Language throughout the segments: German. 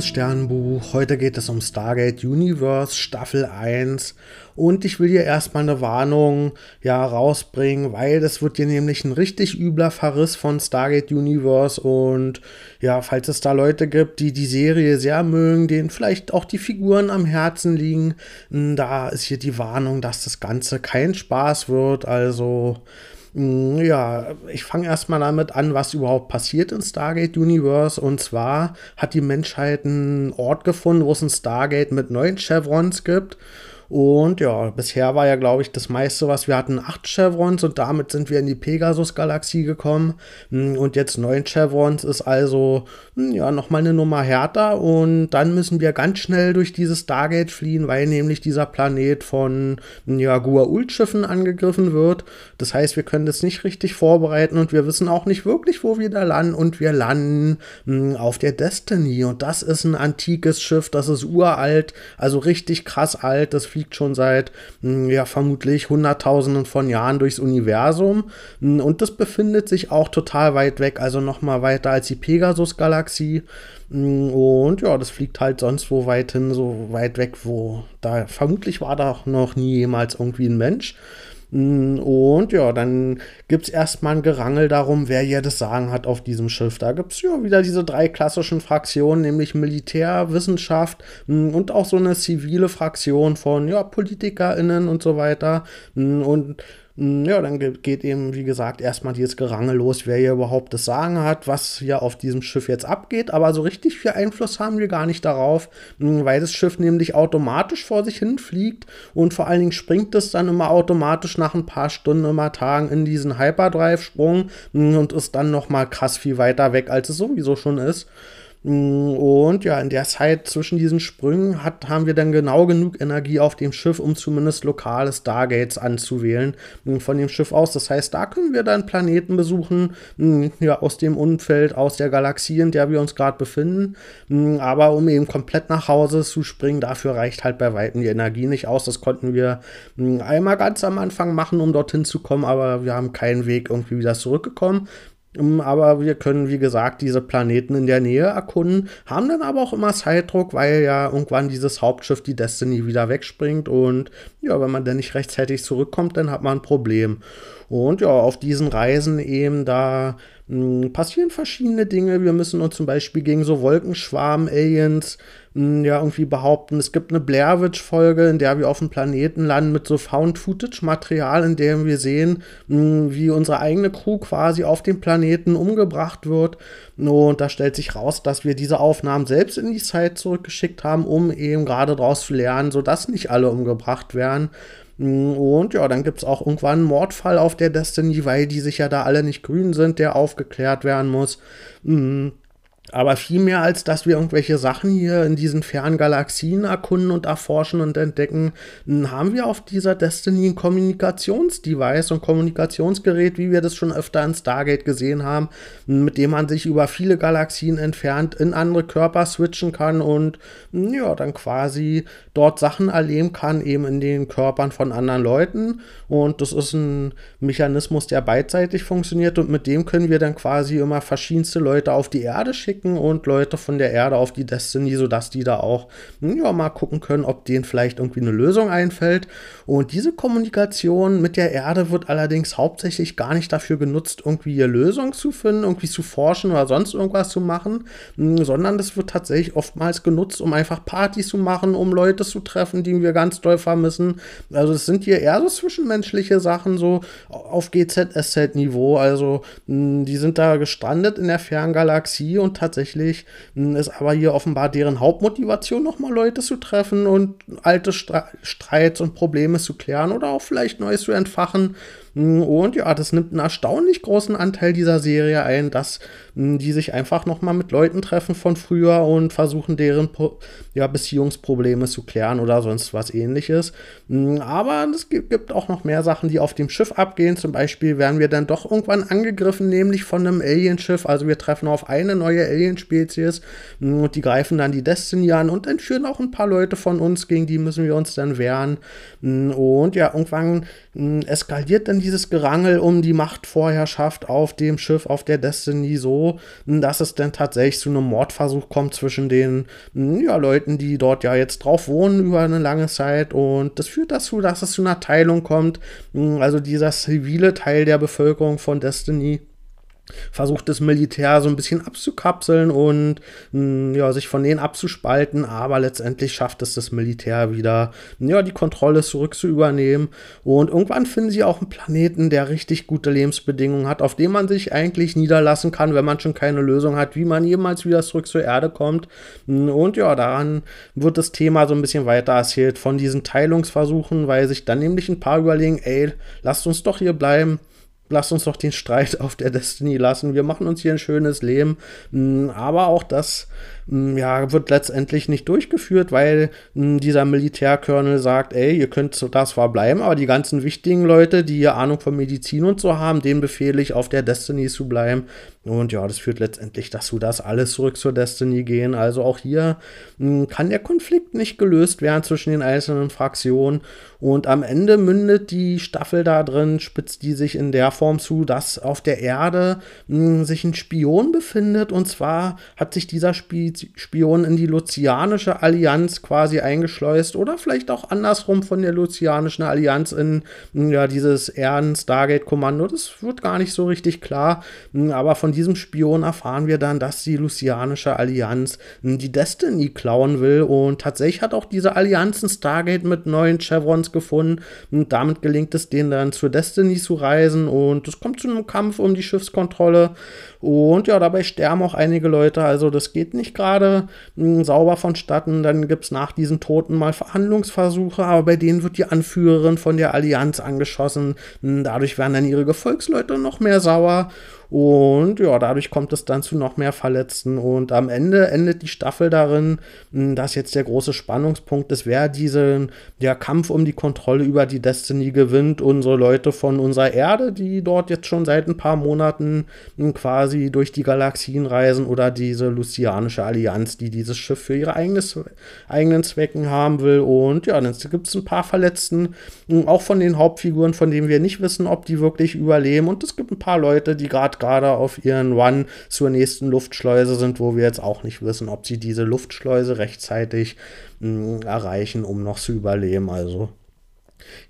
liebes Sternbuch, heute geht es um Stargate Universe Staffel 1 und ich will hier erstmal eine Warnung ja rausbringen, weil das wird hier nämlich ein richtig übler Verriss von Stargate Universe. Und ja, falls es da Leute gibt, die die Serie sehr mögen, denen vielleicht auch die Figuren am Herzen liegen, da ist hier die Warnung, dass das Ganze kein Spaß wird, also ja, ich fange erstmal damit an, was überhaupt passiert in Stargate Universe. Und zwar hat die Menschheit einen Ort gefunden, wo es ein Stargate mit neun Chevrons gibt. Und ja, bisher war ja, glaube ich, das meiste, was wir hatten, acht Chevrons und damit sind wir in die Pegasus-Galaxie gekommen. Hm, und jetzt neun Chevrons ist also hm, ja nochmal eine Nummer härter. Und dann müssen wir ganz schnell durch dieses Stargate fliehen, weil nämlich dieser Planet von hm, ja, Gua'uld-Schiffen angegriffen wird. Das heißt, wir können das nicht richtig vorbereiten und wir wissen auch nicht wirklich, wo wir da landen. Und wir landen auf der Destiny. Und das ist ein antikes Schiff, das ist uralt, also richtig krass alt. Das fliegt fliegt schon seit, hm, ja, vermutlich Hunderttausenden von Jahren durchs Universum. Hm, und das befindet sich auch total weit weg, also nochmal weiter als die Pegasus-Galaxie. Hm, und ja, das fliegt halt sonst wo weit hin, so weit weg, wo da vermutlich war da noch nie jemals irgendwie ein Mensch. Und ja, dann gibt es erstmal ein Gerangel darum, wer hier das Sagen hat auf diesem Schiff. Da gibt es ja wieder diese drei klassischen Fraktionen, nämlich Militär, Wissenschaft mm, und auch so eine zivile Fraktion von ja, PolitikerInnen und so weiter. Mm, und hm, ja, dann geht eben, wie gesagt, erstmal dieses Gerangel los, wer hier überhaupt das Sagen hat, was hier auf diesem Schiff jetzt abgeht. Aber so richtig viel Einfluss haben wir gar nicht darauf, hm, weil das Schiff nämlich automatisch vor sich hin fliegt und vor allen Dingen springt es dann immer automatisch nach ein paar Stunden, immer Tagen in diesen Hyperdrive-Sprung hm, und ist dann noch mal krass viel weiter weg, als es sowieso schon ist. Mm, und ja, in der Zeit zwischen diesen Sprüngen hat, haben wir dann genau genug Energie auf dem Schiff, um zumindest lokale Stargates anzuwählen mm, von dem Schiff aus. Das heißt, da können wir dann Planeten besuchen, mm, ja, aus dem Umfeld, aus der Galaxie, in der wir uns gerade befinden. Aber um eben komplett nach Hause zu springen, dafür reicht halt bei Weitem die Energie nicht aus. Das konnten wir einmal ganz am Anfang machen, um dorthin zu kommen, aber wir haben keinen Weg irgendwie wieder zurückgekommen. Ähm, aber wir können, wie gesagt, diese Planeten in der Nähe erkunden, haben dann aber auch immer Zeitdruck, weil ja irgendwann dieses Hauptschiff, die Destiny, wieder wegspringt. Und ja, wenn man dann nicht rechtzeitig zurückkommt, dann hat man ein Problem. Und ja, auf diesen Reisen eben, da mh, hm, passieren verschiedene Dinge. Wir müssen uns zum Beispiel gegen so Wolkenschwarm-Aliens ja irgendwie behaupten, es gibt eine Blair Witch-Folge, in der wir auf dem Planeten landen mit so Found-Footage-Material, in dem wir sehen, wie unsere eigene Crew quasi auf dem Planeten umgebracht wird. Und da stellt sich raus, dass wir diese Aufnahmen selbst in die Zeit zurückgeschickt haben, um eben gerade daraus zu lernen, sodass nicht alle umgebracht werden. Und ja, dann gibt es auch irgendwann einen Mordfall auf der Destiny, weil die sich ja da alle nicht grün sind, der aufgeklärt werden muss. Aber viel mehr als dass wir irgendwelche Sachen hier in diesen fernen Galaxien erkunden und erforschen und entdecken, haben wir auf dieser Destiny ein Kommunikationsdevice und Kommunikationsgerät, wie wir das schon öfter in Stargate gesehen haben, mit dem man sich über viele Galaxien entfernt in andere Körper switchen kann und ja, dann quasi dort Sachen erleben kann, eben in den Körpern von anderen Leuten. Und das ist ein Mechanismus, der beidseitig funktioniert und mit dem können wir dann quasi immer verschiedenste Leute auf die Erde schicken schicken und Leute von der Erde auf die Destiny, sodass die da auch hm, ja, mal gucken können, ob denen vielleicht irgendwie eine Lösung einfällt. Und diese Kommunikation mit der Erde wird allerdings hauptsächlich gar nicht dafür genutzt, irgendwie eine Lösung zu finden, irgendwie zu forschen oder sonst irgendwas zu machen, hm, sondern das wird tatsächlich oftmals genutzt, um einfach Partys zu machen, um Leute zu treffen, die wir ganz doll vermissen. Also es sind hier eher so zwischenmenschliche Sachen, so auf GZSZ-Niveau. Also hm, die sind da gestrandet in der Ferngalaxie und tatsächlich hm, ist aber hier offenbar deren Hauptmotivation, nochmal Leute zu treffen und alte Streits und Probleme zu klären oder auch vielleicht Neues zu entfachen. Hm, und ja, das nimmt einen erstaunlich großen Anteil dieser Serie ein, dass hm, die sich einfach noch mal mit Leuten treffen von früher und versuchen, deren ja, Beziehungsprobleme zu klären oder sonst was ähnliches. Hm, aber es gibt auch noch mehr Sachen, die auf dem Schiff abgehen. Zum Beispiel werden wir dann doch irgendwann angegriffen, nämlich von einem Alienschiff. Also wir treffen auf eine neue Alienspezies. Und die greifen dann die Destiny an und entführen auch ein paar Leute von uns, gegen die müssen wir uns dann wehren. Und ja, irgendwann eskaliert dann dieses Gerangel um die Machtvorherrschaft auf dem Schiff, auf der Destiny so, dass es dann tatsächlich zu einem Mordversuch kommt zwischen den ja, Leuten, die dort ja jetzt drauf wohnen über eine lange Zeit. Und das führt dazu, dass es zu einer Teilung kommt. Also dieser zivile Teil der Bevölkerung von Destiny versucht das Militär so ein bisschen abzukapseln und mh, hm, ja, sich von denen abzuspalten, aber letztendlich schafft es das Militär wieder, ja, die Kontrolle zurückzuübernehmen und irgendwann finden sie auch einen Planeten, der richtig gute Lebensbedingungen hat, auf dem man sich eigentlich niederlassen kann, wenn man schon keine Lösung hat, wie man jemals wieder zurück zur Erde kommt. Hm, und ja, daran wird das Thema so ein bisschen weiter erzählt von diesen Teilungsversuchen, weil sich dann nämlich ein paar überlegen, ey, lasst uns doch hier bleiben, lasst uns doch den Streit auf der Destiny lassen. Wir machen uns hier ein schönes Leben. Hm, aber auch das ja, wird letztendlich nicht durchgeführt, weil dieser Militärkörnel sagt, ey, ihr könnt das verbleiben, aber die ganzen wichtigen Leute, die hier Ahnung von Medizin und so haben, denen befehle ich, auf der Destiny zu bleiben. Und ja, das führt letztendlich dazu, dass alles zurück zur Destiny gehen. Also auch hier kann der Konflikt nicht gelöst werden zwischen den einzelnen Fraktionen. Und am Ende mündet die Staffel da drin, spitzt die sich in der Form zu, dass auf der Erde sich ein Spion befindet. Und zwar hat sich dieser Sp Spion in die Lucianische Allianz quasi eingeschleust oder vielleicht auch andersrum von der Lucianischen Allianz in ja, dieses Ehren-Stargate-Kommando. Das wird gar nicht so richtig klar. Aber von diesem Spion erfahren wir dann, dass die Lucianische Allianz die Destiny klauen will. Und tatsächlich hat auch diese Allianz ein Stargate mit neuen Chevrons gefunden. Und damit gelingt es denen dann zur Destiny zu reisen. Und es kommt zu einem Kampf um die Schiffskontrolle. Und ja, dabei sterben auch einige Leute. Also das geht nicht gerade hm, sauber vonstatten. Dann gibt es nach diesen Toten mal Verhandlungsversuche, aber bei denen wird die Anführerin von der Allianz angeschossen. Hm, dadurch werden dann ihre Gefolgsleute noch mehr sauer. Und ja, dadurch kommt es dann zu noch mehr Verletzten. Und am Ende endet die Staffel darin, hm, dass jetzt der große Spannungspunkt ist, wer diesen der Kampf um die Kontrolle über die Destiny gewinnt. Unsere Leute von unserer Erde, die dort jetzt schon seit ein paar Monaten hm, quasi durch die Galaxien reisen, oder diese Lucianische Allianz, die dieses Schiff für ihre eigenes, eigenen Zwecken haben will. Und ja, dann gibt es ein paar Verletzten, hm, auch von den Hauptfiguren, von denen wir nicht wissen, ob die wirklich überleben. Und es gibt ein paar Leute, die gerade gerade auf ihren Run zur nächsten Luftschleuse sind, wo wir jetzt auch nicht wissen, ob sie diese Luftschleuse rechtzeitig mh, hm, erreichen, um noch zu überleben. Also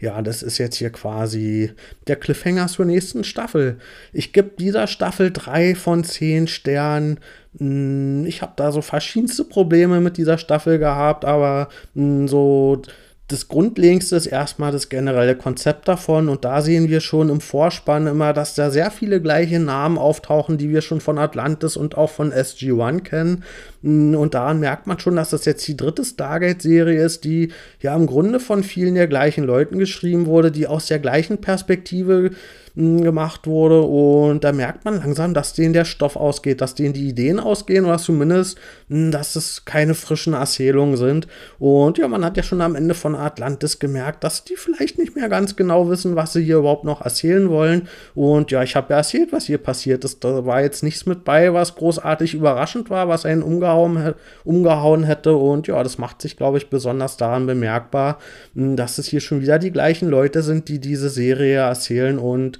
ja, das ist jetzt hier quasi der Cliffhanger zur nächsten Staffel. Ich gebe dieser Staffel drei von zehn Sternen. Hm, ich habe da so verschiedenste Probleme mit dieser Staffel gehabt, aber hm, so das Grundlegendste ist erstmal das generelle Konzept davon und da sehen wir schon im Vorspann immer, dass da sehr viele gleiche Namen auftauchen, die wir schon von Atlantis und auch von SG-1 kennen. Mm, und daran merkt man schon, dass das jetzt die dritte Stargate-Serie ist, die ja im Grunde von vielen der gleichen Leuten geschrieben wurde, die aus der gleichen Perspektive gemacht wurde. Und da merkt man langsam, dass denen der Stoff ausgeht, dass denen die Ideen ausgehen oder zumindest, dass es keine frischen Erzählungen sind. Und ja, man hat ja schon am Ende von Atlantis gemerkt, dass die vielleicht nicht mehr ganz genau wissen, was sie hier überhaupt noch erzählen wollen. Und ja, ich habe ja erzählt, was hier passiert ist. Da war jetzt nichts mit bei, was großartig überraschend war, was einen umgehauen, umgehauen hätte. Und ja, das macht sich, glaube ich, besonders daran bemerkbar, dass es hier schon wieder die gleichen Leute sind, die diese Serie erzählen und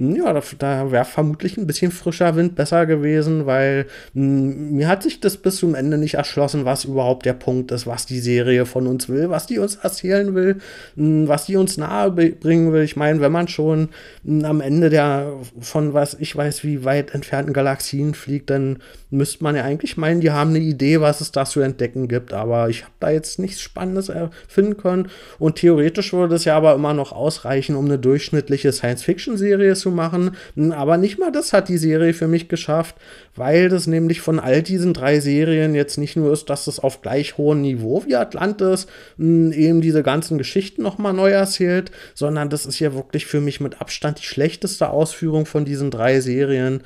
ja, da, da wäre vermutlich ein bisschen frischer Wind besser gewesen, weil mh, hm, mir hat sich das bis zum Ende nicht erschlossen, was überhaupt der Punkt ist, was die Serie von uns will, was die uns erzählen will, mh, hm, was die uns nahe bringen will. Ich meine, wenn man schon mh, hm, am Ende der von was ich weiß, wie weit entfernten Galaxien fliegt, dann müsste man ja eigentlich meinen, die haben eine Idee, was es da zu entdecken gibt. Aber ich habe da jetzt nichts Spannendes finden können. Und theoretisch würde es ja aber immer noch ausreichen, um eine durchschnittliche Science-Fiction-Serie zu machen. Aber nicht mal das hat die Serie für mich geschafft, weil das nämlich von all diesen drei Serien jetzt nicht nur ist, dass es auf gleich hohem Niveau wie Atlantis eben diese ganzen Geschichten nochmal neu erzählt, sondern das ist ja wirklich für mich mit Abstand die schlechteste Ausführung von diesen drei Serien.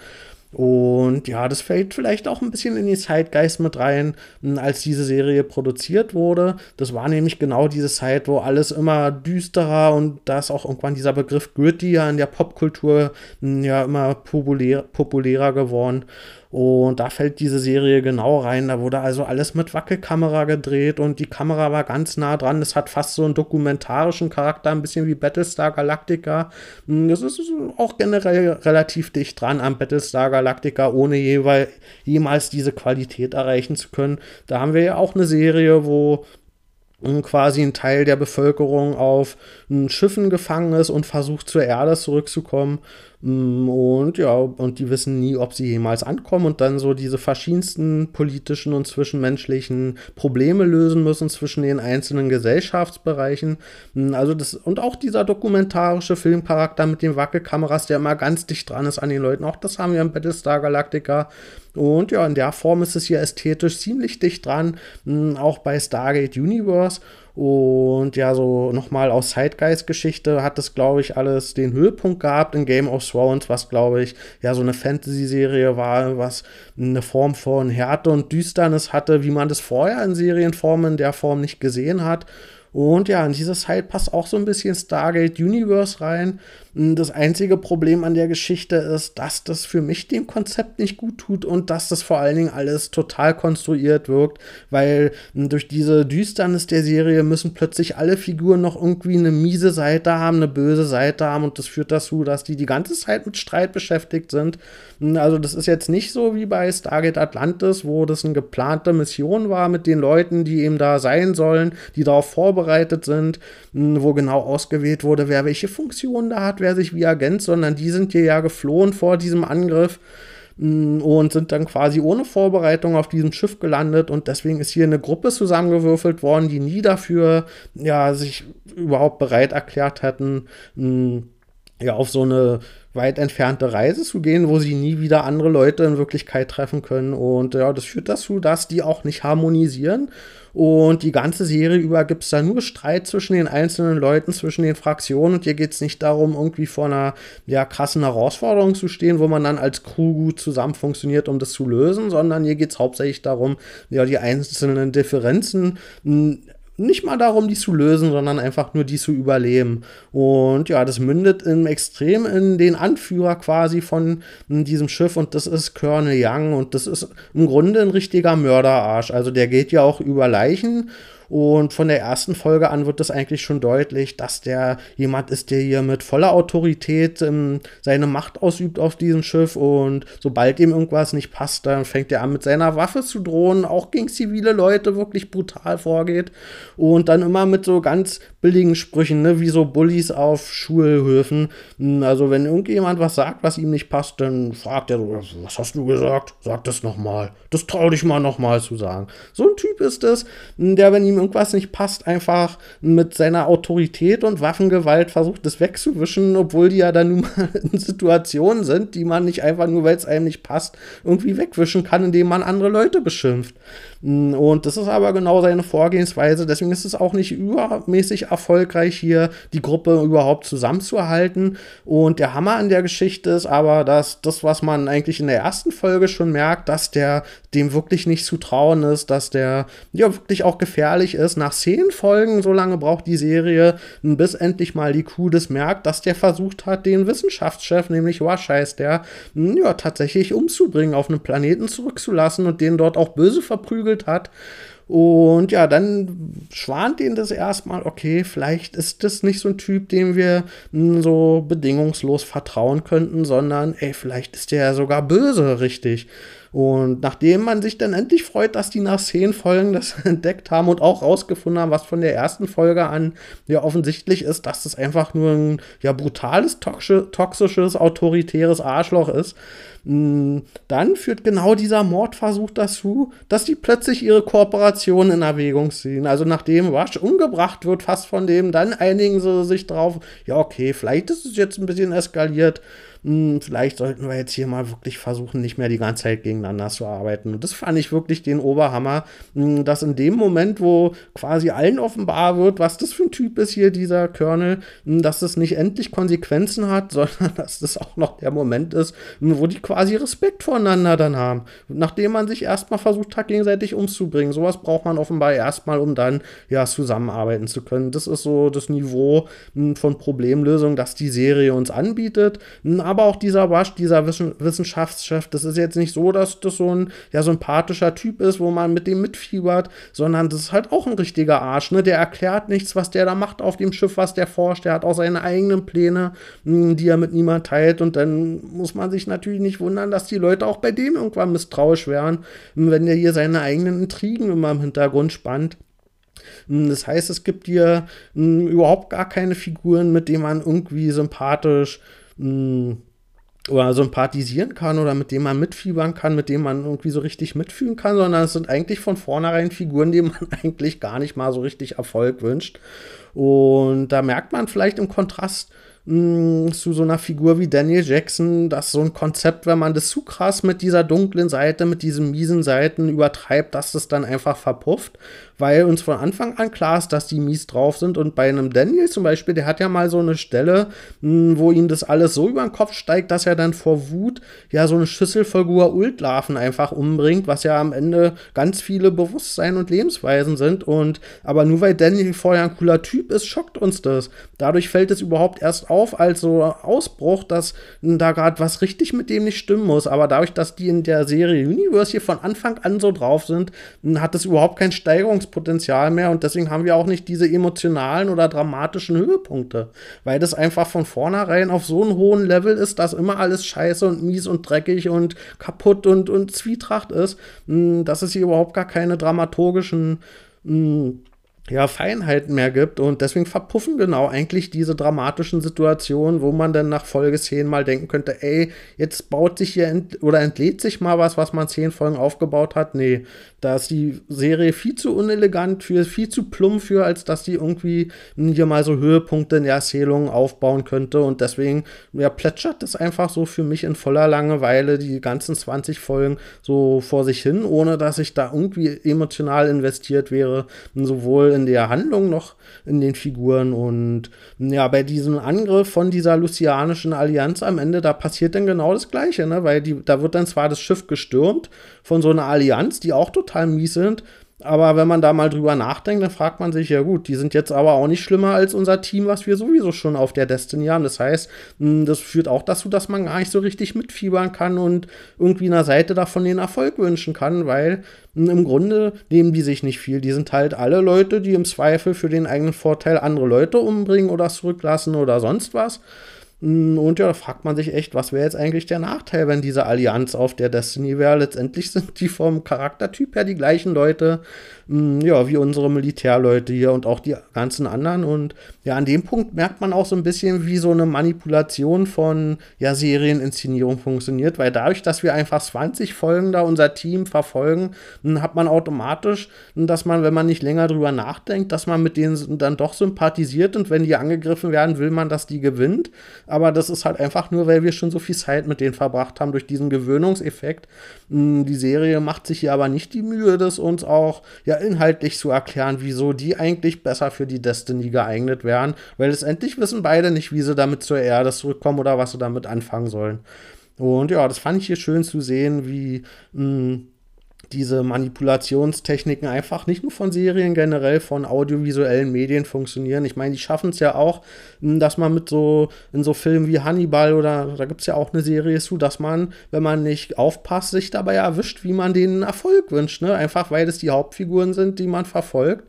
Und ja, das fällt vielleicht auch ein bisschen in den Zeitgeist mit rein, hm, als diese Serie produziert wurde. Das war nämlich genau diese Zeit, wo alles immer düsterer und da ist auch irgendwann dieser Begriff gritty ja in der Popkultur hm, ja immer populär, populärer geworden. Und da fällt diese Serie genau rein. Da wurde also alles mit Wackelkamera gedreht und die Kamera war ganz nah dran. Es hat fast so einen dokumentarischen Charakter, ein bisschen wie Battlestar Galactica. Hm, das ist auch generell relativ dicht dran am Battlestar Galactica, ohne jeweils, jemals diese Qualität erreichen zu können. Da haben wir ja auch eine Serie, wo quasi ein Teil der Bevölkerung auf Schiffen gefangen ist und versucht zur Erde zurückzukommen. Mm, und ja, und die wissen nie, ob sie jemals ankommen und dann so diese verschiedensten politischen und zwischenmenschlichen Probleme lösen müssen zwischen den einzelnen Gesellschaftsbereichen. Mm, also das, und auch dieser dokumentarische Filmcharakter mit den Wackelkameras, der immer ganz dicht dran ist an den Leuten. Auch das haben wir im Battlestar Galactica. Und ja, in der Form ist es hier ästhetisch ziemlich dicht dran, mm, auch bei Stargate Universe. Und ja, so nochmal aus Zeitgeist-Geschichte hat es, glaube ich, alles den Höhepunkt gehabt in Game of Thrones, was, glaube ich, ja so eine Fantasy-Serie war, was eine Form von Härte und Düsternis hatte, wie man das vorher in Serienformen in der Form nicht gesehen hat. Und ja, in diese Zeit passt auch so ein bisschen Stargate Universe rein. Das einzige Problem an der Geschichte ist, dass das für mich dem Konzept nicht gut tut und dass das vor allen Dingen alles total konstruiert wirkt, weil durch diese Düsternis der Serie müssen plötzlich alle Figuren noch irgendwie eine miese Seite haben, eine böse Seite haben und das führt dazu, dass die die ganze Zeit mit Streit beschäftigt sind. Also das ist jetzt nicht so wie bei Stargate Atlantis, wo das eine geplante Mission war mit den Leuten, die eben da sein sollen, die darauf vorbereitet sind, wo genau ausgewählt wurde, wer welche Funktion da hat, wer sich wie Agent, sondern die sind hier ja geflohen vor diesem Angriff mm, und sind dann quasi ohne Vorbereitung auf diesem Schiff gelandet. Und deswegen ist hier eine Gruppe zusammengewürfelt worden, die nie dafür ja sich überhaupt bereit erklärt hatten, mm, ja auf so eine weit entfernte Reise zu gehen, wo sie nie wieder andere Leute in Wirklichkeit treffen können. Und ja, das führt dazu, dass die auch nicht harmonisieren und die ganze Serie über gibt es da nur Streit zwischen den einzelnen Leuten, zwischen den Fraktionen. Und hier geht es nicht darum, irgendwie vor einer ja, krassen Herausforderung zu stehen, wo man dann als Crew gut zusammen funktioniert, um das zu lösen, sondern hier geht es hauptsächlich darum, ja, die einzelnen Differenzen nicht mal darum, die zu lösen, sondern einfach nur die zu überleben. Und ja, das mündet im Extrem in den Anführer quasi von diesem Schiff und das ist Colonel Young und das ist im Grunde ein richtiger Mörderarsch. Also der geht ja auch über Leichen und von der ersten Folge an wird das eigentlich schon deutlich, dass der jemand ist, der hier mit voller Autorität ähm, seine Macht ausübt auf diesem Schiff. Und sobald ihm irgendwas nicht passt, dann fängt er an, mit seiner Waffe zu drohen, auch gegen zivile Leute wirklich brutal vorgeht. Und dann immer mit so ganz billigen Sprüchen, ne, wie so Bullies auf Schulhöfen. Hm, also, wenn irgendjemand was sagt, was ihm nicht passt, dann fragt er so: Was hast du gesagt? Sag das nochmal. Das trau dich mal nochmal zu sagen. So ein Typ ist es, der, wenn ihm irgendwas nicht passt, einfach mit seiner Autorität und Waffengewalt versucht, das wegzuwischen, obwohl die ja dann nun mal in Situationen sind, die man nicht einfach nur, weil es einem nicht passt, irgendwie wegwischen kann, indem man andere Leute beschimpft. Mm, und das ist aber genau seine Vorgehensweise. Deswegen ist es auch nicht übermäßig erfolgreich, hier die Gruppe überhaupt zusammenzuhalten. Und der Hammer an der Geschichte ist aber, dass das, was man eigentlich in der ersten Folge schon merkt, dass der dem wirklich nicht zu trauen ist, dass der ja wirklich auch gefährlich ist. Nach zehn Folgen, so lange braucht die Serie, bis endlich mal die Kuh das merkt, dass der versucht hat, den Wissenschaftschef, nämlich Wash der, ja, tatsächlich umzubringen, auf einem Planeten zurückzulassen und den dort auch böse verprügelt geprügelt hat. Und ja, dann schwant ihn das erstmal, okay, vielleicht ist das nicht so ein Typ, dem wir hm, so bedingungslos vertrauen könnten, sondern ey, vielleicht ist der sogar böse, richtig. Und nachdem man sich dann endlich freut, dass die nach zehn Folgen das entdeckt haben und auch rausgefunden haben, was von der ersten Folge an ja offensichtlich ist, dass das einfach nur ein ja brutales, toxisches, autoritäres Arschloch ist, hm, dann führt genau dieser Mordversuch dazu, dass die plötzlich ihre Kooperation in Erwägung ziehen. Also nachdem Rush umgebracht wird, fast von dem, dann einigen sie sich drauf, ja okay, vielleicht ist es jetzt ein bisschen eskaliert hm, vielleicht sollten wir jetzt hier mal wirklich versuchen, nicht mehr die ganze Zeit gegeneinander zu arbeiten. Und das fand ich wirklich den Oberhammer, hm, dass in dem Moment, wo quasi allen offenbar wird, was das für ein Typ ist hier, dieser Colonel, hm, dass das nicht endlich Konsequenzen hat, sondern dass das auch noch der Moment ist, wo die quasi Respekt voneinander dann haben. Nachdem man sich erstmal versucht hat, gegenseitig umzubringen. Sowas braucht man offenbar erstmal, um dann ja zusammenarbeiten zu können. Das ist so das Niveau von Problemlösung, das die Serie uns anbietet. Aber aber auch dieser Wasch, dieser Wissenschaftschef, das ist jetzt nicht so, dass das so ein ja, sympathischer Typ ist, wo man mit dem mitfiebert, sondern das ist halt auch ein richtiger Arsch, ne? Der erklärt nichts, was der da macht auf dem Schiff, was der forscht. Der hat auch seine eigenen Pläne, hm, die er mit niemand teilt. Und dann muss man sich natürlich nicht wundern, dass die Leute auch bei dem irgendwann misstrauisch wären, wenn der hier seine eigenen Intrigen immer im Hintergrund spannt. Hm, das heißt, es gibt hier hm, überhaupt gar keine Figuren, mit denen man irgendwie sympathisch hm, oder sympathisieren kann oder mit denen man mitfiebern kann, mit denen man irgendwie so richtig mitfühlen kann, sondern es sind eigentlich von vornherein Figuren, denen man eigentlich gar nicht mal so richtig Erfolg wünscht. Und da merkt man vielleicht im Kontrast mh, zu so einer Figur wie Daniel Jackson, dass so ein Konzept, wenn man das zu krass mit dieser dunklen Seite, mit diesen miesen Seiten übertreibt, dass das dann einfach verpufft weil uns von Anfang an klar ist, dass die mies drauf sind. Und bei einem Daniel zum Beispiel, der hat ja mal so eine Stelle, mh, hm, wo ihm das alles so über den Kopf steigt, dass er dann vor Wut ja so eine Schüssel voll Guault-Larven einfach umbringt, was ja am Ende ganz viele Bewusstsein und Lebensweisen sind. Und aber nur weil Daniel vorher ein cooler Typ ist, schockt uns das. Dadurch fällt es überhaupt erst auf als so Ausbruch, dass hm, da gerade was richtig mit dem nicht stimmen muss. Aber dadurch, dass die in der Serie Universe hier von Anfang an so drauf sind, hm, hat es überhaupt kein Steigerungs Handlungspotenzial mehr und deswegen haben wir auch nicht diese emotionalen oder dramatischen Höhepunkte, weil das einfach von vornherein auf so einem hohen Level ist, dass immer alles scheiße und mies und dreckig und kaputt und, und Zwietracht ist, hm, dass es hier überhaupt gar keine dramaturgischen hm, ja, Feinheiten mehr gibt und deswegen verpuffen genau eigentlich diese dramatischen Situationen, wo man dann nach Folge 10 mal denken könnte, ey, jetzt baut sich hier ent oder entlädt sich mal was, was man 10 Folgen aufgebaut hat. Nee, da ist die Serie viel zu unelegant für, viel zu plump für, als dass die irgendwie hier mal so Höhepunkte in der Erzählung aufbauen könnte. Und deswegen, ja, plätschert das einfach so für mich in voller Langeweile die ganzen 20 Folgen so vor sich hin, ohne dass ich da irgendwie emotional investiert wäre. Sowohl in der Handlung noch in den Figuren. Und ja, bei diesem Angriff von dieser lucianischen Allianz am Ende, da passiert dann genau das Gleiche, ne? Weil die, da wird dann zwar das Schiff gestürmt von so einer Allianz, die auch total mies sind. Aber wenn man da mal drüber nachdenkt, dann fragt man sich, ja gut, die sind jetzt aber auch nicht schlimmer als unser Team, was wir sowieso schon auf der Destiny haben. Das heißt, hm, das führt auch dazu, dass man gar nicht so richtig mitfiebern kann und irgendwie einer Seite davon den Erfolg wünschen kann, weil hm, im Grunde nehmen die sich nicht viel. Die sind halt alle Leute, die im Zweifel für den eigenen Vorteil andere Leute umbringen oder zurücklassen oder sonst was. Und ja, da fragt man sich echt, was wäre jetzt eigentlich der Nachteil, wenn diese Allianz auf der Destiny wäre? Letztendlich sind die vom Charaktertyp her die gleichen Leute, ja, wie unsere Militärleute hier und auch die ganzen anderen. Und ja, an dem Punkt merkt man auch so ein bisschen, wie so eine Manipulation von ja, Serieninszenierung funktioniert, weil dadurch, dass wir einfach 20 Folgen da unser Team verfolgen, mm, hat man automatisch, mm, dass man, wenn man nicht länger drüber nachdenkt, dass man mit denen dann doch sympathisiert und wenn die angegriffen werden, will man, dass die gewinnt. Aber das ist halt einfach nur, weil wir schon so viel Zeit mit denen verbracht haben durch diesen Gewöhnungseffekt. Die Serie macht sich hier aber nicht die Mühe, das uns auch ja ja inhaltlich zu erklären, wieso die eigentlich besser für die Destiny geeignet wären, weil letztendlich wissen beide nicht, wie sie damit zur Erde zurückkommen oder was sie damit anfangen sollen. Und ja, das fand ich hier schön zu sehen, wie mh, hm, diese Manipulationstechniken einfach nicht nur von Serien, generell von audiovisuellen Medien funktionieren. Ich meine, die schaffen es ja auch, hm, dass man mit so, in so Filmen wie Hannibal oder da gibt es ja auch eine Serie zu, dass man, wenn man nicht aufpasst, sich dabei erwischt, wie man denen Erfolg wünscht. Ne? Einfach weil es die Hauptfiguren sind, die man verfolgt.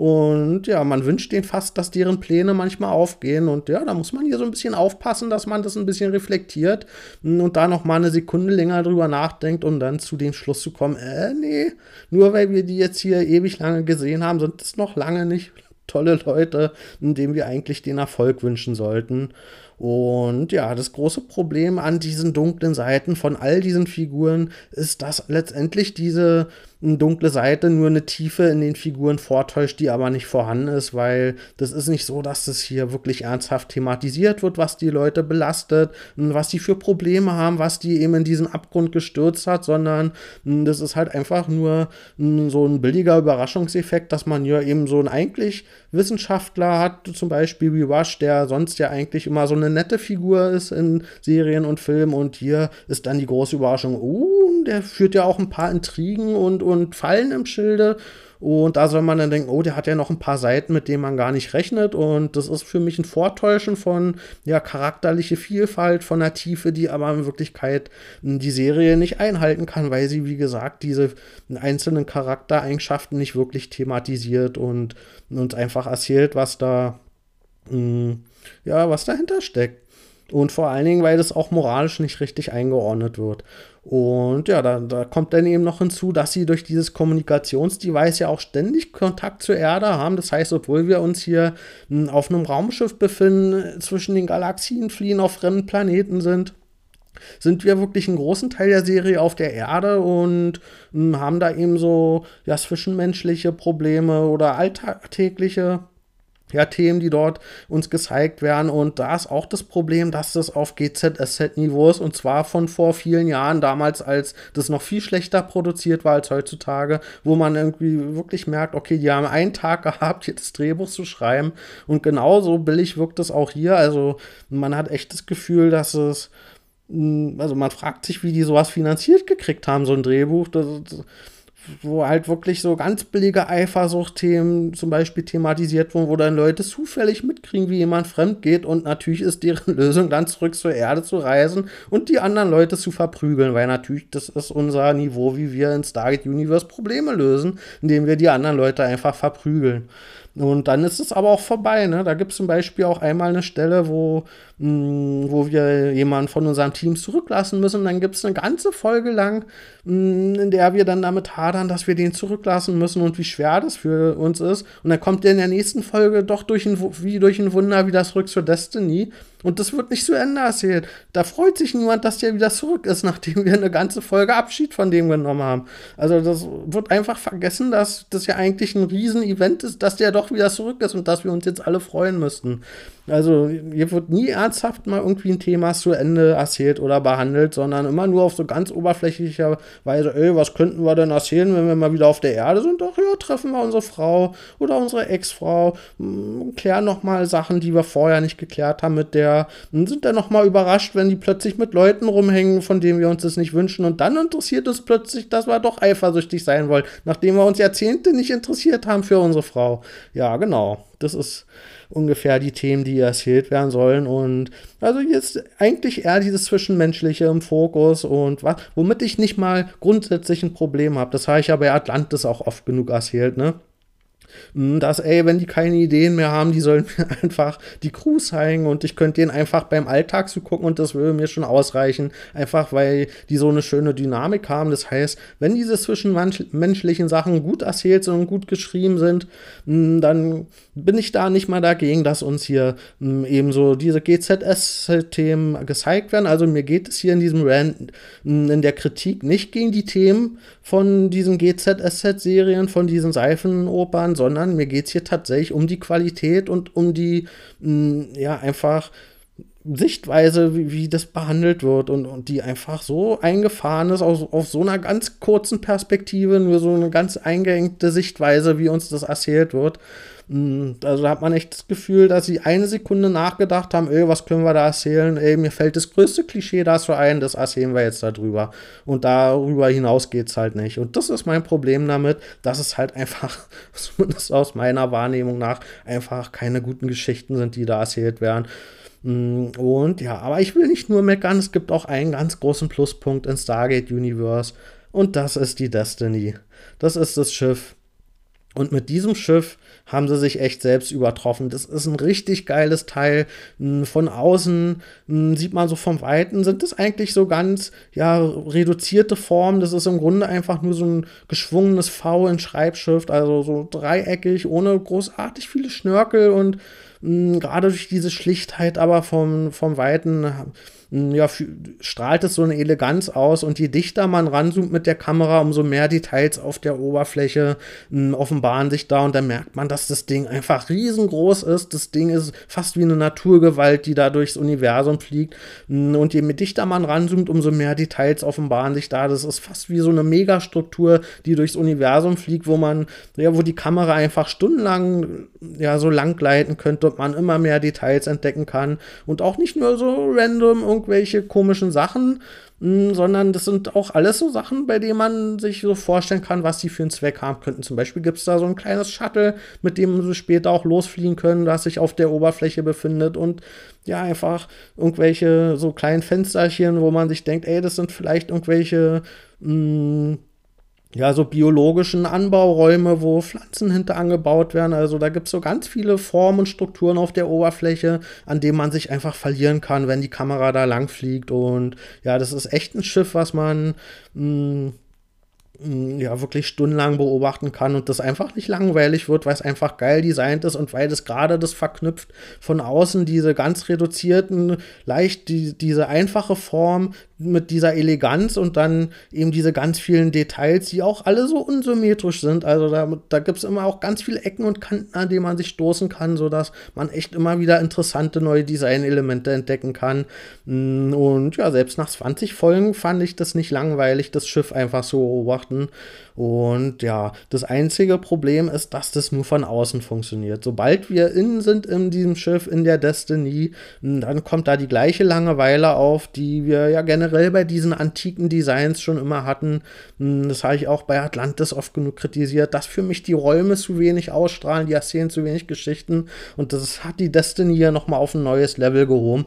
Und ja, man wünscht denen fast, dass deren Pläne manchmal aufgehen. Und ja, da muss man hier so ein bisschen aufpassen, dass man das ein bisschen reflektiert und da noch mal eine Sekunde länger drüber nachdenkt, um dann zu dem Schluss zu kommen, äh, nee, nur weil wir die jetzt hier ewig lange gesehen haben, sind das noch lange nicht tolle Leute, denen wir eigentlich den Erfolg wünschen sollten. Und ja, das große Problem an diesen dunklen Seiten von all diesen Figuren ist, dass letztendlich diese eine dunkle Seite nur eine Tiefe in den Figuren vortäuscht, die aber nicht vorhanden ist, weil das ist nicht so, dass das hier wirklich ernsthaft thematisiert wird, was die Leute belastet, was die für Probleme haben, was die eben in diesen Abgrund gestürzt hat, sondern das ist halt einfach nur so ein billiger Überraschungseffekt, dass man ja eben so einen eigentlich Wissenschaftler hat, zum Beispiel wie Rush, der sonst ja eigentlich immer so eine nette Figur ist in Serien und Filmen und hier ist dann die große Überraschung, oh, der führt ja auch ein paar Intrigen und, und Fallen im Schilde. Und da soll man dann denken, oh, der hat ja noch ein paar Seiten, mit denen man gar nicht rechnet. Und das ist für mich ein Vortäuschen von ja, charakterliche Vielfalt, von der Tiefe, die aber in Wirklichkeit hm, die Serie nicht einhalten kann, weil sie, wie gesagt, diese einzelnen Charaktereigenschaften nicht wirklich thematisiert und uns einfach erzählt, was da, mh, hm, ja, was dahinter steckt. Und vor allen Dingen, weil das auch moralisch nicht richtig eingeordnet wird. Und ja, da, da kommt dann eben noch hinzu, dass sie durch dieses Kommunikationsdevice ja auch ständig Kontakt zur Erde haben. Das heißt, obwohl wir uns hier hm, auf einem Raumschiff befinden, zwischen den Galaxien fliehen, auf fremden Planeten sind, sind wir wirklich einen großen Teil der Serie auf der Erde und hm, haben da eben so ja, zwischenmenschliche Probleme oder alltägliche ja, Themen, die dort uns gezeigt werden. Und da ist auch das Problem, dass das auf GZSZ-Niveau ist und zwar von vor vielen Jahren, damals, als das noch viel schlechter produziert war als heutzutage, wo man irgendwie wirklich merkt, okay, die haben einen Tag gehabt, hier das Drehbuch zu schreiben. Und genauso billig wirkt es auch hier. Also man hat echt das Gefühl, dass es hm, also man fragt sich, wie die sowas finanziert gekriegt haben, so ein Drehbuch. Das, das, wo halt wirklich so ganz billige Eifersucht-Themen zum Beispiel thematisiert wurden, wo dann Leute zufällig mitkriegen, wie jemand fremd geht und natürlich ist deren Lösung dann zurück zur Erde zu reisen und die anderen Leute zu verprügeln, weil natürlich das ist unser Niveau, wie wir in Stargate Universe Probleme lösen, indem wir die anderen Leute einfach verprügeln. Und dann ist es aber auch vorbei. Ne? Da gibt es zum Beispiel auch einmal eine Stelle, wo, mh, mm, wo wir jemanden von unserem Team zurücklassen müssen. Dann gibt es eine ganze Folge lang, mh, mm, in der wir dann damit hadern, dass wir den zurücklassen müssen und wie schwer das für uns ist. Und dann kommt der in der nächsten Folge doch durch ein, wie durch ein Wunder wieder zurück zur Destiny. Und das wird nicht zu Ende erzählt. Da freut sich niemand, dass der wieder zurück ist, nachdem wir eine ganze Folge Abschied von dem genommen haben. Also das wird einfach vergessen, dass das ja eigentlich ein Riesen-Event ist, dass der doch wieder zurück ist und dass wir uns jetzt alle freuen müssten. Also hier wird nie ernsthaft mal irgendwie ein Thema zu Ende erzählt oder behandelt, sondern immer nur auf so ganz oberflächlicher Weise, ey, was könnten wir denn erzählen, wenn wir mal wieder auf der Erde sind? Doch, ja, treffen wir unsere Frau oder unsere Ex-Frau, klären nochmal Sachen, die wir vorher nicht geklärt haben mit der, und sind dann nochmal überrascht, wenn die plötzlich mit Leuten rumhängen, von denen wir uns das nicht wünschen und dann interessiert uns plötzlich, dass wir doch eifersüchtig sein wollen, nachdem wir uns Jahrzehnte nicht interessiert haben für unsere Frau. Ja, genau. Das ist ungefähr die Themen, die erzählt werden sollen. Und also jetzt eigentlich eher dieses Zwischenmenschliche im Fokus und was, womit ich nicht mal grundsätzlich ein Problem habe. Das habe ich ja bei Atlantis auch oft genug erzählt, ne? Hm, dass, ey, wenn die keine Ideen mehr haben, die sollen mir einfach die Crew zeigen und ich könnte denen einfach beim Alltag zu gucken und das würde mir schon ausreichen. Einfach weil die so eine schöne Dynamik haben. Das heißt, wenn diese zwischenmenschlichen Sachen gut erzählt sind und gut geschrieben sind, hm, dann bin ich da nicht mal dagegen, dass uns hier hm, eben so diese GZS-Themen gezeigt werden. Also mir geht es hier in diesem Rand in der Kritik nicht gegen die Themen von diesen GZSZ-Serien, von diesen Seifenopern, sondern mir geht es hier tatsächlich um die Qualität und um die, mh, ja, einfach Sichtweise, wie, wie das behandelt wird und, und die einfach so eingefahren ist, auf, auf so einer ganz kurzen Perspektive, nur so eine ganz eingeengte Sichtweise, wie uns das erzählt wird. Mm, also da hat man echt das Gefühl, dass sie eine Sekunde nachgedacht haben, ey, was können wir da erzählen? Ey, mir fällt das größte Klischee dazu ein, das erzählen wir jetzt darüber. Und darüber hinaus geht es halt nicht. Und das ist mein Problem damit, dass es halt einfach, zumindest aus meiner Wahrnehmung nach, einfach keine guten Geschichten sind, die da erzählt werden. Mm, und ja, aber ich will nicht nur meckern, es gibt auch einen ganz großen Pluspunkt in Stargate Universe und das ist die Destiny. Das ist das Schiff. Und mit diesem Schiff haben sie sich echt selbst übertroffen. Das ist ein richtig geiles Teil. Mm, von außen mm, sieht man so vom Weiten, sind das eigentlich so ganz, ja, reduzierte Formen. Das ist im Grunde einfach nur so ein geschwungenes V in Schreibschrift, also so dreieckig, ohne großartig viele Schnörkel und gerade durch diese Schlichtheit aber vom, vom Weiten ja, strahlt es so eine Eleganz aus und je dichter man ranzoomt mit der Kamera, umso mehr Details auf der Oberfläche offenbaren sich da und dann merkt man, dass das Ding einfach riesengroß ist. Das Ding ist fast wie eine Naturgewalt, die da durchs Universum fliegt und je dichter man ranzoomt, umso mehr Details offenbaren sich da. Das ist fast wie so eine Megastruktur, die durchs Universum fliegt, wo man, ja, wo die Kamera einfach stundenlang ja so lang gleiten könnte wird man immer mehr Details entdecken kann und auch nicht nur so random irgendwelche komischen Sachen, mh, sondern das sind auch alles so Sachen, bei denen man sich so vorstellen kann, was die für einen Zweck haben könnten. Zum Beispiel gibt es da so ein kleines Shuttle, mit dem sie später auch losfliegen können, das sich auf der Oberfläche befindet und ja, einfach irgendwelche so kleinen Fensterchen, wo man sich denkt, ey, das sind vielleicht irgendwelche mh, ja, so biologischen Anbauräume, wo Pflanzen hinter angebaut werden. Also da gibt es so ganz viele Formen und Strukturen auf der Oberfläche, an denen man sich einfach verlieren kann, wenn die Kamera da lang fliegt. Und ja, das ist echt ein Schiff, was man mh, ja wirklich stundenlang beobachten kann und das einfach nicht langweilig wird, weil es einfach geil designt ist und weil das gerade das verknüpft von außen diese ganz reduzierten, leicht die, diese einfache Form mit dieser Eleganz und dann eben diese ganz vielen Details, die auch alle so unsymmetrisch sind. Also da, da gibt es immer auch ganz viele Ecken und Kanten, an denen man sich stoßen kann, sodass man echt immer wieder interessante neue Designelemente entdecken kann. Mm, und ja, selbst nach 20 Folgen fand ich das nicht langweilig, das Schiff einfach so beobachten. Und ja, das einzige Problem ist, dass das nur von außen funktioniert. Sobald wir innen sind in diesem Schiff, in der Destiny, dann kommt da die gleiche Langeweile auf, die wir ja generell bei diesen antiken Designs schon immer hatten. Das habe ich auch bei Atlantis oft genug kritisiert, dass für mich die Räume zu wenig ausstrahlen, die erzählen zu wenig Geschichten. Und das hat die Destiny ja nochmal auf ein neues Level gehoben.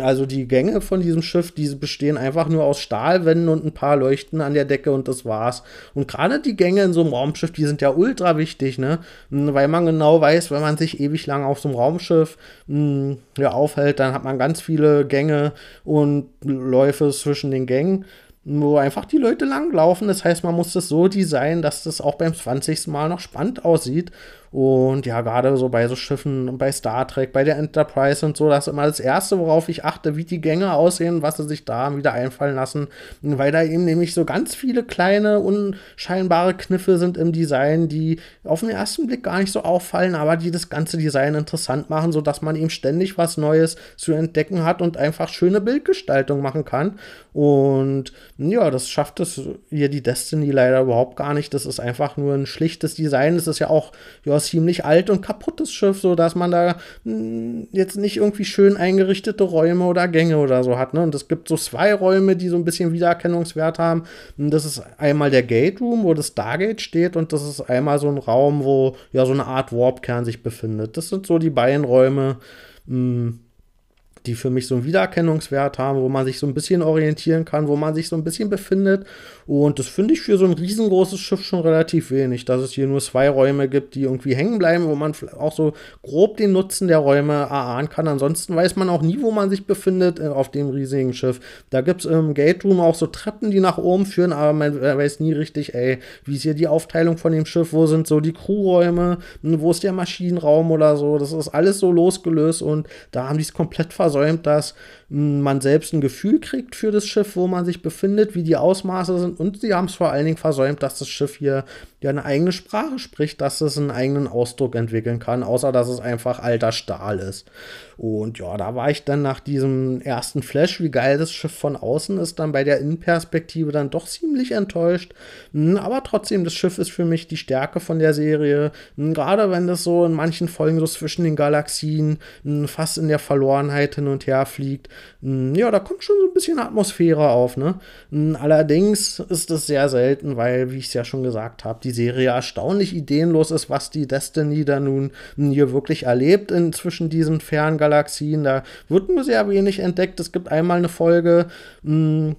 Also die Gänge von diesem Schiff, die bestehen einfach nur aus Stahlwänden und ein paar Leuchten an der Decke und das war's. Und gerade die Gänge in so einem Raumschiff, die sind ja ultra wichtig, ne? Hm, weil man genau weiß, wenn man sich ewig lang auf so einem Raumschiff mh, hm, ja, aufhält, dann hat man ganz viele Gänge und Läufe zwischen den Gängen wo einfach die Leute langlaufen. Das heißt, man muss das so designen, dass das auch beim 20. Mal noch spannend aussieht. Und ja, gerade so bei so Schiffen, bei Star Trek, bei der Enterprise und so, das ist immer das Erste, worauf ich achte, wie die Gänge aussehen, was sie sich da wieder einfallen lassen. Weil da eben nämlich so ganz viele kleine, unscheinbare Kniffe sind im Design, die auf den ersten Blick gar nicht so auffallen, aber die das ganze Design interessant machen, sodass man eben ständig was Neues zu entdecken hat und einfach schöne Bildgestaltung machen kann. Und ja, das schafft es hier die Destiny leider überhaupt gar nicht. Das ist einfach nur ein schlichtes Design. Es ist ja auch ja, ziemlich alt und kaputtes Schiff, so dass man da mh, hm, jetzt nicht irgendwie schön eingerichtete Räume oder Gänge oder so hat. Ne? Und es gibt so zwei Räume, die so ein bisschen Wiedererkennungswert haben. Und das ist einmal der Gate Room, wo das Stargate steht, und das ist einmal so ein Raum, wo ja so eine Art Warpkern sich befindet. Das sind so die beiden Räume. Mh, hm, die für mich so einen Wiedererkennungswert haben, wo man sich so ein bisschen orientieren kann, wo man sich so ein bisschen befindet. Und das finde ich für so ein riesengroßes Schiff schon relativ wenig, dass es hier nur zwei Räume gibt, die irgendwie hängen bleiben, wo man auch so grob den Nutzen der Räume erahnen kann. Ansonsten weiß man auch nie, wo man sich befindet äh, auf dem riesigen Schiff. Da gibt es im Gate Room auch so Treppen, die nach oben führen, aber man weiß nie richtig, ey, wie ist hier die Aufteilung von dem Schiff, wo sind so die Crewräume, hm, wo ist der Maschinenraum oder so. Das ist alles so losgelöst und da haben die es komplett versucht versäumt, dass man selbst ein Gefühl kriegt für das Schiff, wo man sich befindet, wie die Ausmaße sind. Und sie haben es vor allen Dingen versäumt, dass das Schiff hier ja eine eigene Sprache spricht, dass es einen eigenen Ausdruck entwickeln kann, außer dass es einfach alter Stahl ist. Und ja, da war ich dann nach diesem ersten Flash, wie geil das Schiff von außen ist, dann bei der Innenperspektive dann doch ziemlich enttäuscht. Hm, aber trotzdem, das Schiff ist für mich die Stärke von der Serie. Hm, gerade wenn das so in manchen Folgen so zwischen den Galaxien hm, fast in der Verlorenheit hin und her fliegt. Ja, da kommt schon so ein bisschen Atmosphäre auf, ne? Allerdings ist es sehr selten, weil, wie ich es ja schon gesagt habe, die Serie erstaunlich ideenlos ist, was die Destiny da nun hier wirklich erlebt in zwischen diesen fernen Galaxien. Da wird nur sehr wenig entdeckt. Es gibt einmal eine Folge, mh,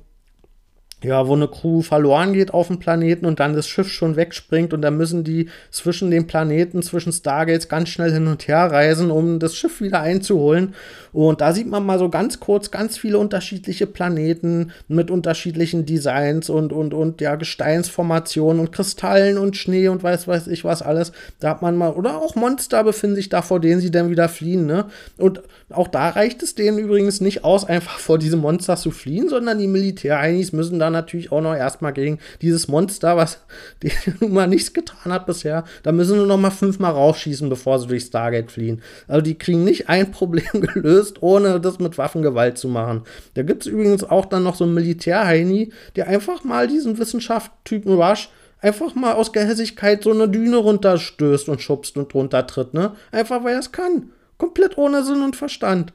ja, wo eine Crew verloren geht auf dem Planeten und dann das Schiff schon wegspringt und dann müssen die zwischen den Planeten, zwischen Stargates ganz schnell hin und her reisen, um das Schiff wieder einzuholen. Und da sieht man mal so ganz kurz ganz viele unterschiedliche Planeten mit unterschiedlichen Designs und, und, und ja, Gesteinsformationen und Kristallen und Schnee und weiß weiß ich was alles. Da hat man mal, oder auch Monster befinden sich da, vor denen sie dann wieder fliehen, ne? Und auch da reicht es denen übrigens nicht aus, einfach vor diesem Monster zu fliehen, sondern die Militärheinis müssen dann natürlich auch noch erstmal gegen dieses Monster, was nun mal nichts getan hat bisher, da müssen sie noch mal fünfmal rausschießen, bevor sie durch Stargate fliehen. Also die kriegen nicht ein Problem gelöst, ohne das mit Waffengewalt zu machen. Da gibt es übrigens auch dann noch so einen Militärheini, der einfach mal diesen Wissenschaftstypen Rush einfach mal aus Gehässigkeit so eine Düne runterstößt und schubst und drunter tritt, ne? Einfach weil er es kann komplett ohne Sinn und Verstand.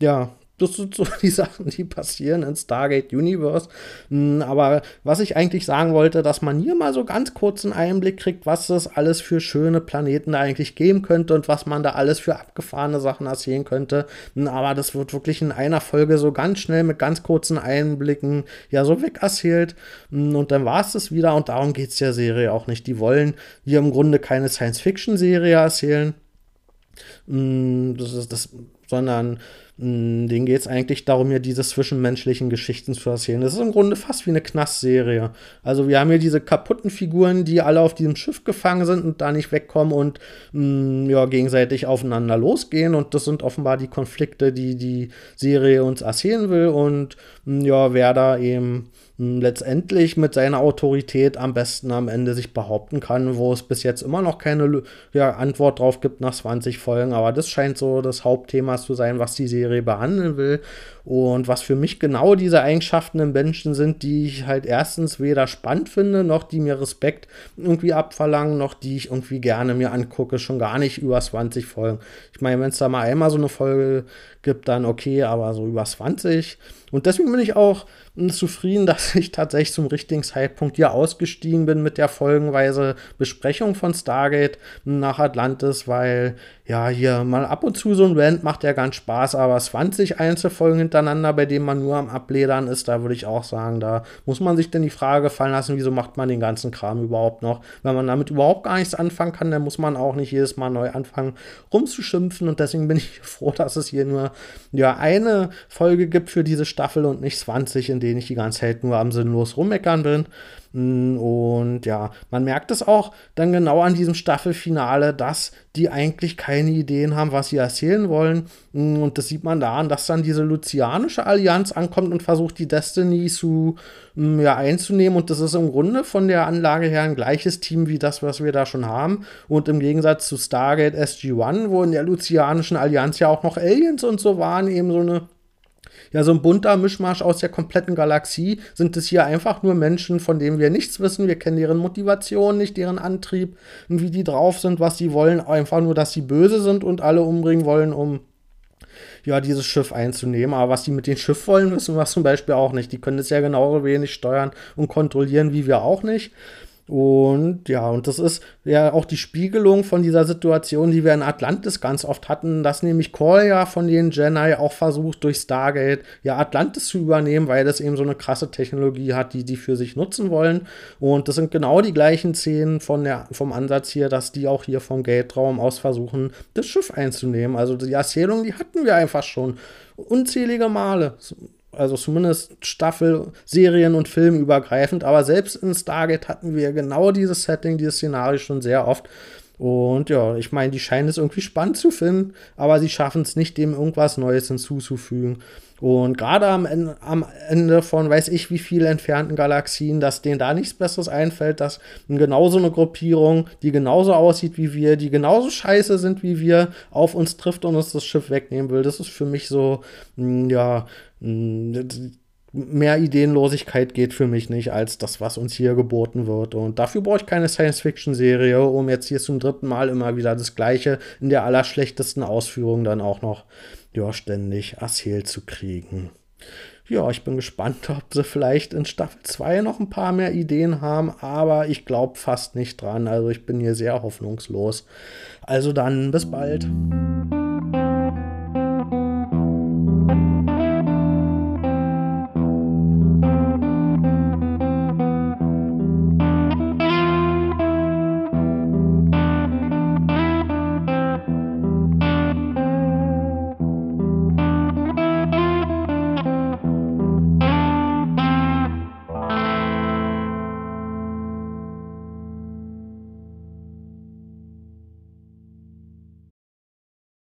Ja, das sind so die Sachen, die passieren in Stargate Universe. Hm, aber was ich eigentlich sagen wollte, dass man hier mal so ganz kurz einen Einblick kriegt, was es alles für schöne Planeten da eigentlich geben könnte und was man da alles für abgefahrene Sachen erzählen könnte. Hm, aber das wird wirklich in einer Folge so ganz schnell mit ganz kurzen Einblicken ja so weg erzählt. Hm, und dann war es das wieder und darum geht es der Serie auch nicht. Die wollen hier im Grunde keine Science-Fiction-Serie erzählen. Das ist das, sondern hm, denen geht es eigentlich darum, ja diese zwischenmenschlichen Geschichten zu erzählen. Das ist im Grunde fast wie eine Knastserie. Also wir haben hier diese kaputten Figuren, die alle auf diesem Schiff gefangen sind und da nicht wegkommen und mh, hm, ja, gegenseitig aufeinander losgehen. Und das sind offenbar die Konflikte, die die Serie uns erzählen will. Und mh, hm, ja, wer da eben letztendlich mit seiner Autorität am besten am Ende sich behaupten kann, wo es bis jetzt immer noch keine ja, Antwort drauf gibt nach 20 Folgen. Aber das scheint so das Hauptthema zu sein, was die Serie behandeln will. Und was für mich genau diese Eigenschaften im Menschen sind, die ich halt erstens weder spannend finde, noch die mir Respekt irgendwie abverlangen, noch die ich irgendwie gerne mir angucke, schon gar nicht über 20 Folgen. Ich meine, wenn es da mal einmal so eine Folge gibt, dann okay, aber so über 20 und deswegen bin ich auch hm, zufrieden, dass ich tatsächlich zum richtigen Zeitpunkt hier ausgestiegen bin mit der folgenweise Besprechung von Stargate nach Atlantis, weil ja, hier mal ab und zu so ein Rant macht ja ganz Spaß, aber 20 Einzelfolgen hintereinander, bei denen man nur am Abledern ist, da würde ich auch sagen, da muss man sich denn die Frage fallen lassen, wieso macht man den ganzen Kram überhaupt noch? Wenn man damit überhaupt gar nichts anfangen kann, dann muss man auch nicht jedes Mal neu anfangen rumzuschimpfen und deswegen bin ich froh, dass es hier nur ja eine Folge gibt für diese Staffel und nicht 20, in denen ich die ganze Zeit nur am sinnlos rummeckern bin. Und ja, man merkt es auch dann genau an diesem Staffelfinale, dass die eigentlich keine Ideen haben, was sie erzählen wollen. Und das sieht man daran, dass dann diese lucianische Allianz ankommt und versucht, die Destiny zu mm, ja, einzunehmen. Und das ist im Grunde von der Anlage her ein gleiches Team wie das, was wir da schon haben. Und im Gegensatz zu Stargate SG-1, wo in der lucianischen Allianz ja auch noch Aliens und so waren, eben so eine ja, so ein bunter Mischmasch aus der kompletten Galaxie, sind es hier einfach nur Menschen, von denen wir nichts wissen. Wir kennen deren Motivation nicht, deren Antrieb und wie die drauf sind, was sie wollen. Einfach nur, dass sie böse sind und alle umbringen wollen, um ja, dieses Schiff einzunehmen. Aber was die mit dem Schiff wollen, wissen wir zum Beispiel auch nicht. Die können es ja genauso wenig steuern und kontrollieren wie wir auch nicht. Und ja, und das ist ja auch die Spiegelung von dieser Situation, die wir in Atlantis ganz oft hatten, dass nämlich Call ja von den Jedi auch versucht, durch Stargate ja Atlantis zu übernehmen, weil das eben so eine krasse Technologie hat, die die für sich nutzen wollen. Und das sind genau die gleichen Szenen von der, vom Ansatz hier, dass die auch hier vom Gate-Raum aus versuchen, das Schiff einzunehmen. Also die Erzählung, die hatten wir einfach schon unzählige Male also zumindest Staffel, Serien und Film übergreifend, aber selbst in Stargate hatten wir genau dieses Setting, dieses Szenario schon sehr oft. Und ja, ich meine, die scheinen es irgendwie spannend zu finden, aber sie schaffen es nicht, dem irgendwas Neues hinzuzufügen. Und gerade am, Ende, am Ende von weiß ich wie viel entfernten Galaxien, dass denen da nichts Besseres einfällt, dass genauso eine Gruppierung, die genauso aussieht wie wir, die genauso scheiße sind wie wir, auf uns trifft und uns das Schiff wegnehmen will. Das ist für mich so, hm, ja, mehr Ideenlosigkeit geht für mich nicht als das, was uns hier geboten wird. Und dafür brauche ich keine Science-Fiction-Serie, um jetzt hier zum dritten Mal immer wieder das Gleiche in der allerschlechtesten Ausführung dann auch noch ja, ständig erzählt zu kriegen. Ja, ich bin gespannt, ob sie vielleicht in Staffel 2 noch ein paar mehr Ideen haben, aber ich glaube fast nicht dran. Also ich bin hier sehr hoffnungslos. Also dann, bis bald.